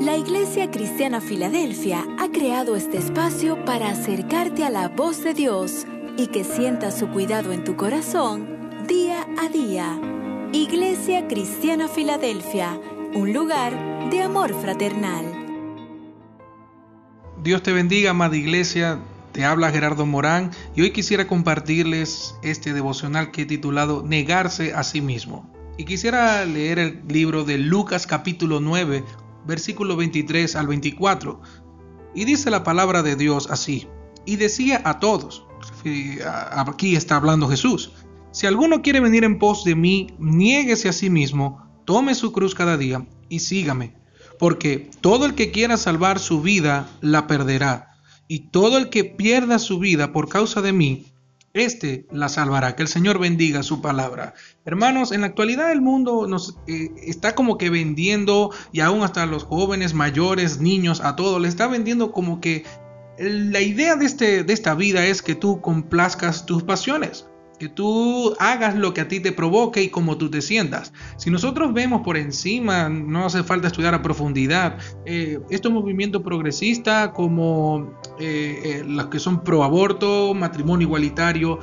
La Iglesia Cristiana Filadelfia ha creado este espacio para acercarte a la voz de Dios y que sientas su cuidado en tu corazón día a día. Iglesia Cristiana Filadelfia, un lugar de amor fraternal. Dios te bendiga, amada iglesia. Te habla Gerardo Morán y hoy quisiera compartirles este devocional que he titulado Negarse a sí mismo. Y quisiera leer el libro de Lucas capítulo 9, versículo 23 al 24. Y dice la palabra de Dios así. Y decía a todos, aquí está hablando Jesús, si alguno quiere venir en pos de mí, niéguese a sí mismo, tome su cruz cada día y sígame. Porque todo el que quiera salvar su vida, la perderá. Y todo el que pierda su vida por causa de mí, este la salvará. Que el Señor bendiga su palabra. Hermanos, en la actualidad el mundo nos eh, está como que vendiendo, y aún hasta los jóvenes, mayores, niños, a todos, le está vendiendo como que la idea de, este, de esta vida es que tú complazcas tus pasiones que tú hagas lo que a ti te provoque y como tú te sientas. Si nosotros vemos por encima, no hace falta estudiar a profundidad, eh, estos movimientos progresistas como eh, eh, los que son pro aborto, matrimonio igualitario,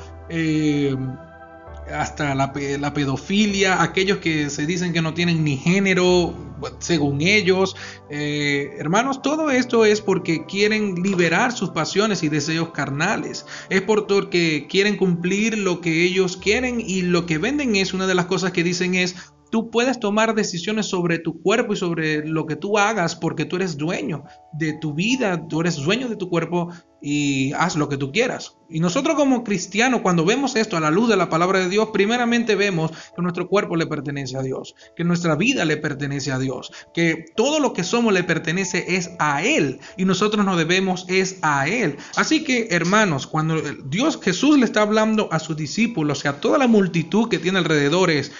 hasta la, pedofilia, aquellos que se dicen que no tienen ni género, según ellos. Eh, hermanos, todo esto es porque quieren liberar sus pasiones y deseos carnales. Es porque quieren cumplir lo que ellos quieren y lo que venden es una de las cosas que dicen es Tú puedes tomar decisiones sobre tu cuerpo y sobre lo que tú hagas porque tú eres dueño de tu vida, tú eres dueño de tu cuerpo y haz lo que tú quieras. Y nosotros como cristianos, cuando vemos esto a la luz de la palabra de Dios, primeramente vemos que nuestro cuerpo le pertenece a Dios, que nuestra vida le pertenece a Dios, que todo lo que somos le pertenece es a Él y nosotros nos debemos es a Él. Así que hermanos, cuando Dios Jesús le está hablando a sus discípulos y a toda la multitud que tiene alrededor es,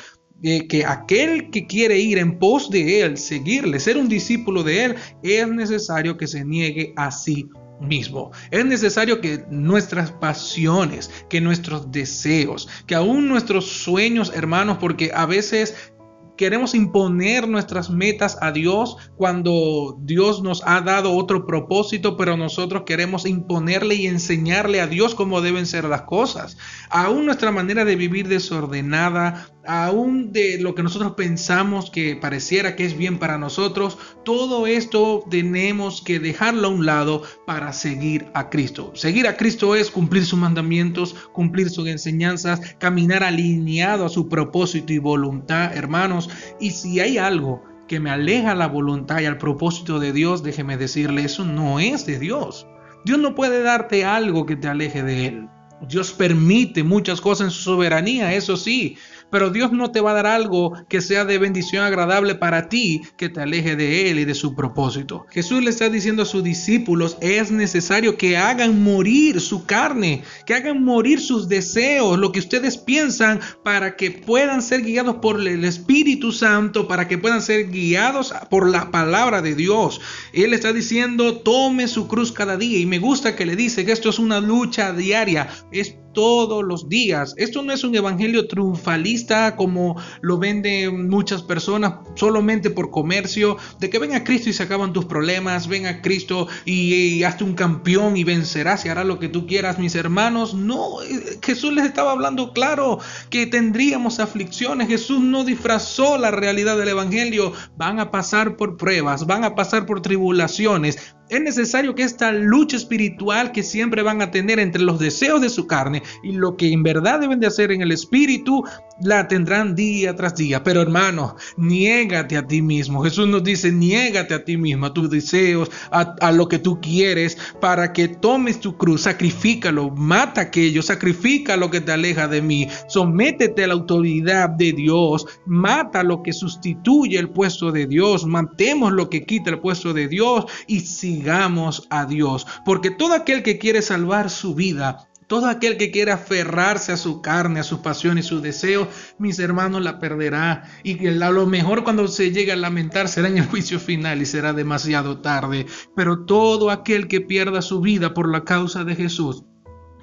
que aquel que quiere ir en pos de Él, seguirle, ser un discípulo de Él, es necesario que se niegue a sí mismo. Es necesario que nuestras pasiones, que nuestros deseos, que aún nuestros sueños, hermanos, porque a veces queremos imponer nuestras metas a Dios cuando Dios nos ha dado otro propósito, pero nosotros queremos imponerle y enseñarle a Dios cómo deben ser las cosas. Aún nuestra manera de vivir desordenada, aún de lo que nosotros pensamos que pareciera que es bien para nosotros, todo esto tenemos que dejarlo a un lado para seguir a Cristo. Seguir a Cristo es cumplir sus mandamientos, cumplir sus enseñanzas, caminar alineado a su propósito y voluntad, hermanos. Y si hay algo que me aleja la voluntad y al propósito de Dios, déjeme decirle, eso no es de Dios. Dios no puede darte algo que te aleje de Él. Dios permite muchas cosas en su soberanía, eso sí, pero Dios no te va a dar algo que sea de bendición agradable para ti, que te aleje de Él y de su propósito. Jesús le está diciendo a sus discípulos, es necesario que hagan morir su carne, que hagan morir sus deseos, lo que ustedes piensan, para que puedan ser guiados por el Espíritu Santo, para que puedan ser guiados por la palabra de Dios. Él está diciendo, tome su cruz cada día. Y me gusta que le dice que esto es una lucha diaria, es todos los días. Esto no es un evangelio triunfalista como lo venden muchas personas solamente por comercio, de que ven a Cristo y se acaban tus problemas, ven a Cristo y, hazte un campeón y vencerás y harás lo que tú quieras, mis hermanos. No, eh, Jesús les estaba hablando claro que tendríamos aflicciones. Jesús no disfrazó la realidad del evangelio. Van a pasar por pruebas, van a pasar por tribulaciones, es necesario que esta lucha espiritual que siempre van a tener entre los deseos de su carne y lo que en verdad deben de hacer en el espíritu, la tendrán día tras día. Pero hermano, niégate a ti mismo. Jesús nos dice, niégate a ti mismo, a tus deseos, a, lo que tú quieres, para que tomes tu cruz, sacrifícalo, mata aquello, sacrifica lo que te aleja de mí, sométete a la autoridad de Dios, mata lo que sustituye el puesto de Dios, matemos lo que quita el puesto de Dios y sigamos a Dios, porque todo aquel que quiere salvar su vida, todo aquel que quiera aferrarse a su carne, a su pasión y su deseo, mis hermanos, la perderá. Y a lo mejor cuando se llegue a lamentar será en el juicio final y será demasiado tarde. Pero todo aquel que pierda su vida por la causa de Jesús,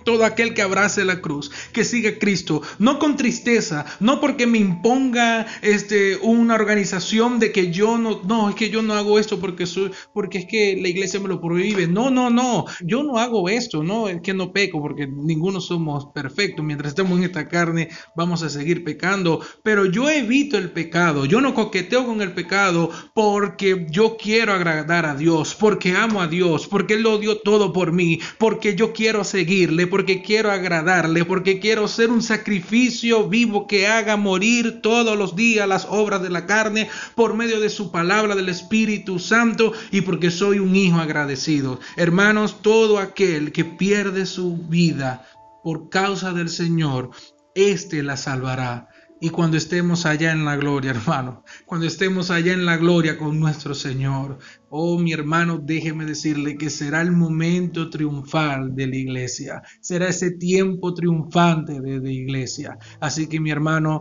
todo aquel que abrace la cruz, que siga a Cristo, no con tristeza, no porque me imponga este, una organización de que yo no, no, es que yo no hago esto porque, soy, porque es que la iglesia me lo prohíbe. No, no, no, yo no hago esto, no, es que no peco porque ninguno somos perfectos. Mientras estemos en esta carne vamos a seguir pecando, pero yo evito el pecado, yo no coqueteo con el pecado porque yo quiero agradar a Dios, porque amo a Dios, porque Él lo dio todo por mí, porque yo quiero seguirle porque quiero agradarle, porque quiero ser un sacrificio vivo que haga morir todos los días las obras de la carne por medio de su palabra del Espíritu Santo y porque soy un hijo agradecido. Hermanos, todo aquel que pierde su vida por causa del Señor, éste la salvará. Y cuando estemos allá en la gloria, hermano, cuando estemos allá en la gloria con nuestro Señor, oh mi hermano, déjeme decirle que será el momento triunfal de la iglesia, será ese tiempo triunfante de la iglesia. Así que mi hermano,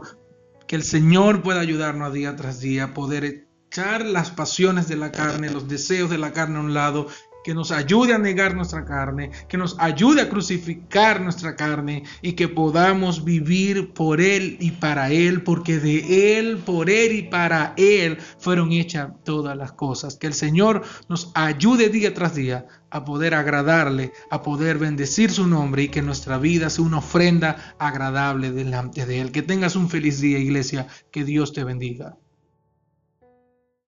que el Señor pueda ayudarnos día tras día a poder echar las pasiones de la carne, los deseos de la carne a un lado que nos ayude a negar nuestra carne, que nos ayude a crucificar nuestra carne y que podamos vivir por Él y para Él, porque de Él, por Él y para Él fueron hechas todas las cosas. Que el Señor nos ayude día tras día a poder agradarle, a poder bendecir su nombre y que nuestra vida sea una ofrenda agradable delante de Él. Que tengas un feliz día, iglesia. Que Dios te bendiga.